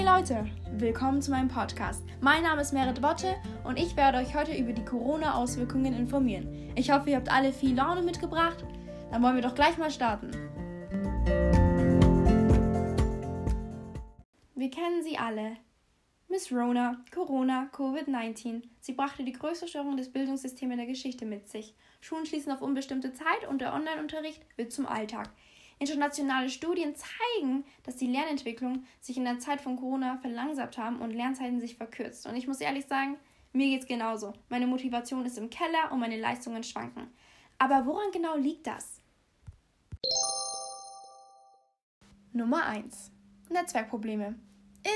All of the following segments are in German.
Hey Leute, willkommen zu meinem Podcast. Mein Name ist Merit Botte und ich werde euch heute über die Corona-Auswirkungen informieren. Ich hoffe, ihr habt alle viel Laune mitgebracht. Dann wollen wir doch gleich mal starten. Wir kennen sie alle. Miss Rona, Corona, Covid-19. Sie brachte die größte Störung des Bildungssystems der Geschichte mit sich. Schulen schließen auf unbestimmte Zeit und der Online-Unterricht wird zum Alltag. Internationale Studien zeigen, dass die Lernentwicklung sich in der Zeit von Corona verlangsamt haben und Lernzeiten sich verkürzt. Und ich muss ehrlich sagen, mir geht's genauso. Meine Motivation ist im Keller und meine Leistungen schwanken. Aber woran genau liegt das? Nummer 1. Netzwerkprobleme.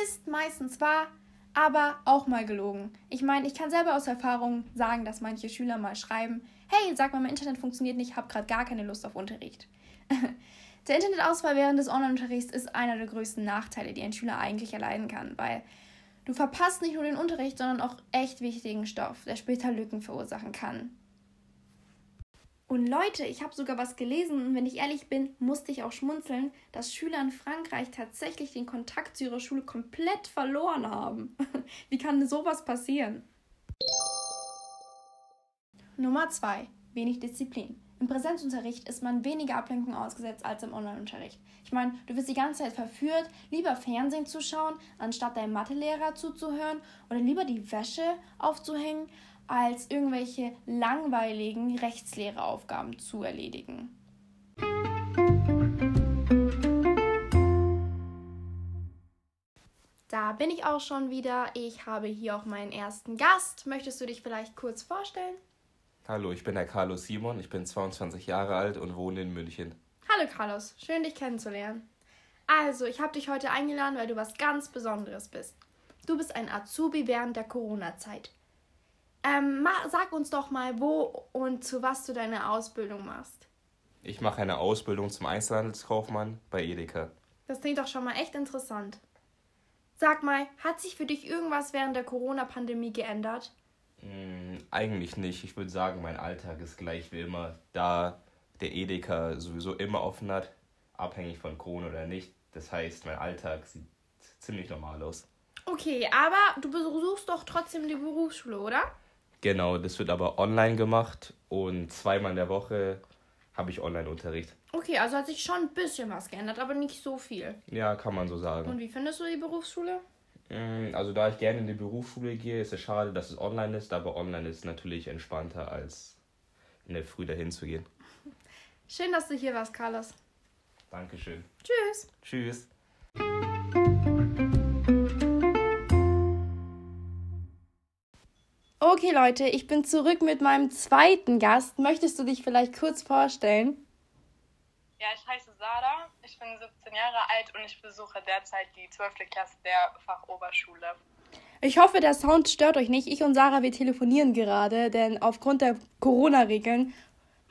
Ist meistens wahr, aber auch mal gelogen. Ich meine, ich kann selber aus Erfahrung sagen, dass manche Schüler mal schreiben, hey, sag mal, mein Internet funktioniert nicht, hab gerade gar keine Lust auf Unterricht. Der Internetausfall während des Online-Unterrichts ist einer der größten Nachteile, die ein Schüler eigentlich erleiden kann, weil du verpasst nicht nur den Unterricht, sondern auch echt wichtigen Stoff, der später Lücken verursachen kann. Und Leute, ich habe sogar was gelesen und wenn ich ehrlich bin, musste ich auch schmunzeln, dass Schüler in Frankreich tatsächlich den Kontakt zu ihrer Schule komplett verloren haben. Wie kann sowas passieren? Nummer 2. Wenig Disziplin. Im Präsenzunterricht ist man weniger Ablenkung ausgesetzt als im Online-Unterricht. Ich meine, du wirst die ganze Zeit verführt, lieber Fernsehen zu schauen, anstatt deinem Mathelehrer zuzuhören oder lieber die Wäsche aufzuhängen, als irgendwelche langweiligen Rechtslehreraufgaben zu erledigen. Da bin ich auch schon wieder. Ich habe hier auch meinen ersten Gast. Möchtest du dich vielleicht kurz vorstellen? Hallo, ich bin der Carlos Simon, ich bin 22 Jahre alt und wohne in München. Hallo Carlos, schön dich kennenzulernen. Also, ich habe dich heute eingeladen, weil du was ganz Besonderes bist. Du bist ein Azubi während der Corona-Zeit. Ähm, sag uns doch mal, wo und zu was du deine Ausbildung machst. Ich mache eine Ausbildung zum Einzelhandelskaufmann bei Edeka. Das klingt doch schon mal echt interessant. Sag mal, hat sich für dich irgendwas während der Corona-Pandemie geändert? Mm, eigentlich nicht. Ich würde sagen, mein Alltag ist gleich wie immer, da der Edeka sowieso immer offen hat, abhängig von Corona oder nicht. Das heißt, mein Alltag sieht ziemlich normal aus. Okay, aber du besuchst doch trotzdem die Berufsschule, oder? Genau, das wird aber online gemacht und zweimal in der Woche habe ich Online-Unterricht. Okay, also hat sich schon ein bisschen was geändert, aber nicht so viel. Ja, kann man so sagen. Und wie findest du die Berufsschule? Mm, also da ich gerne in die Berufsschule gehe, ist es schade, dass es online ist, aber online ist natürlich entspannter, als in der Früh dahin zu gehen. Schön, dass du hier warst, Carlos. Dankeschön. Tschüss. Tschüss. Okay, Leute, ich bin zurück mit meinem zweiten Gast. Möchtest du dich vielleicht kurz vorstellen? Ja, ich heiße Sarah, ich bin 17 Jahre alt und ich besuche derzeit die 12. Klasse der Fachoberschule. Ich hoffe, der Sound stört euch nicht. Ich und Sarah, wir telefonieren gerade, denn aufgrund der Corona-Regeln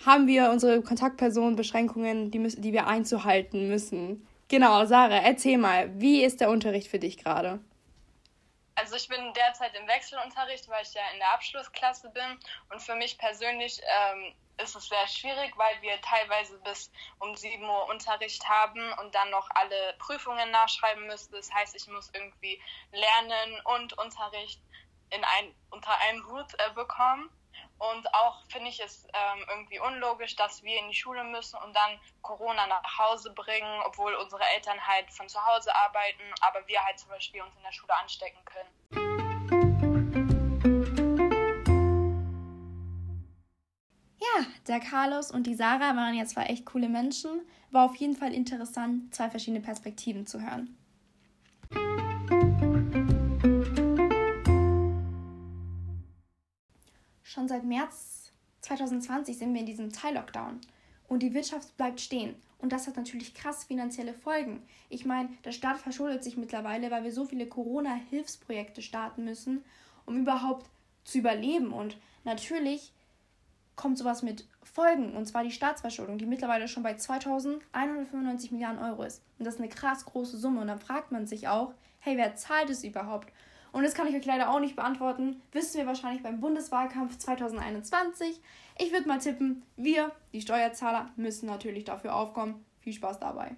haben wir unsere Kontaktpersonenbeschränkungen, die, die wir einzuhalten müssen. Genau, Sarah, erzähl mal, wie ist der Unterricht für dich gerade? Also ich bin derzeit im Wechselunterricht, weil ich ja in der Abschlussklasse bin und für mich persönlich ähm, ist es sehr schwierig, weil wir teilweise bis um 7 Uhr Unterricht haben und dann noch alle Prüfungen nachschreiben müssen. Das heißt, ich muss irgendwie Lernen und Unterricht in ein, unter einen Hut äh, bekommen. Und auch finde ich es ähm, irgendwie unlogisch, dass wir in die Schule müssen und dann Corona nach Hause bringen, obwohl unsere Eltern halt von zu Hause arbeiten, aber wir halt zum Beispiel uns in der Schule anstecken können. Ja, der Carlos und die Sarah waren ja zwar echt coole Menschen, war auf jeden Fall interessant, zwei verschiedene Perspektiven zu hören. Schon seit März 2020 sind wir in diesem Teil-Lockdown und die Wirtschaft bleibt stehen. Und das hat natürlich krass finanzielle Folgen. Ich meine, der Staat verschuldet sich mittlerweile, weil wir so viele Corona-Hilfsprojekte starten müssen, um überhaupt zu überleben. Und natürlich kommt sowas mit Folgen, und zwar die Staatsverschuldung, die mittlerweile schon bei 2195 Milliarden Euro ist. Und das ist eine krass große Summe. Und dann fragt man sich auch, hey, wer zahlt es überhaupt? Und das kann ich euch leider auch nicht beantworten. Wissen wir wahrscheinlich beim Bundeswahlkampf 2021. Ich würde mal tippen, wir, die Steuerzahler, müssen natürlich dafür aufkommen. Viel Spaß dabei.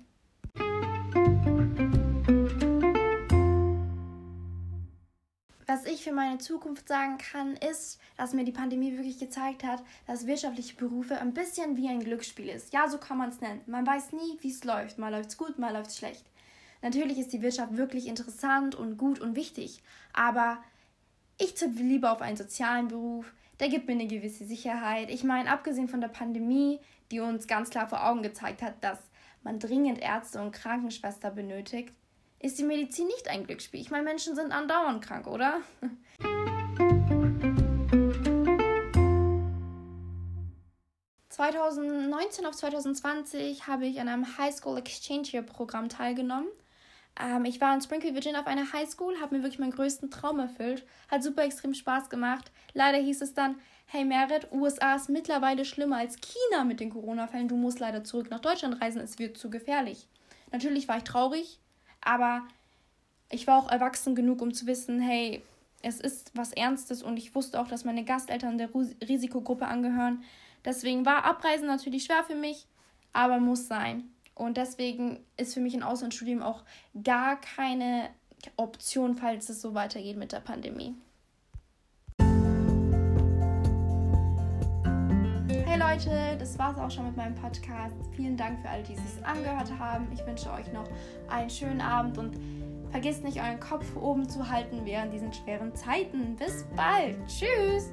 Was ich für meine Zukunft sagen kann, ist, dass mir die Pandemie wirklich gezeigt hat, dass wirtschaftliche Berufe ein bisschen wie ein Glücksspiel ist. Ja, so kann man es nennen. Man weiß nie, wie es läuft. Mal läuft es gut, mal läuft es schlecht. Natürlich ist die Wirtschaft wirklich interessant und gut und wichtig, aber ich tippe lieber auf einen sozialen Beruf, der gibt mir eine gewisse Sicherheit. Ich meine, abgesehen von der Pandemie, die uns ganz klar vor Augen gezeigt hat, dass man dringend Ärzte und Krankenschwester benötigt, ist die Medizin nicht ein Glücksspiel. Ich meine, Menschen sind andauernd krank, oder? ...2019 auf 2020 habe ich an einem High School Exchange Year Programm teilgenommen. Ähm, ich war in Springfield, Virginia auf einer High School, habe mir wirklich meinen größten Traum erfüllt. Hat super extrem Spaß gemacht. Leider hieß es dann, hey Merit, USA ist mittlerweile schlimmer als China mit den Corona-Fällen. Du musst leider zurück nach Deutschland reisen, es wird zu gefährlich. Natürlich war ich traurig, aber ich war auch erwachsen genug, um zu wissen, hey, es ist was Ernstes und ich wusste auch, dass meine Gasteltern der Risikogruppe angehören. Deswegen war Abreisen natürlich schwer für mich, aber muss sein. Und deswegen ist für mich ein Auslandsstudium auch gar keine Option, falls es so weitergeht mit der Pandemie. Hey Leute, das war's auch schon mit meinem Podcast. Vielen Dank für alle, die es angehört haben. Ich wünsche euch noch einen schönen Abend und vergisst nicht, euren Kopf oben zu halten während diesen schweren Zeiten. Bis bald. Tschüss.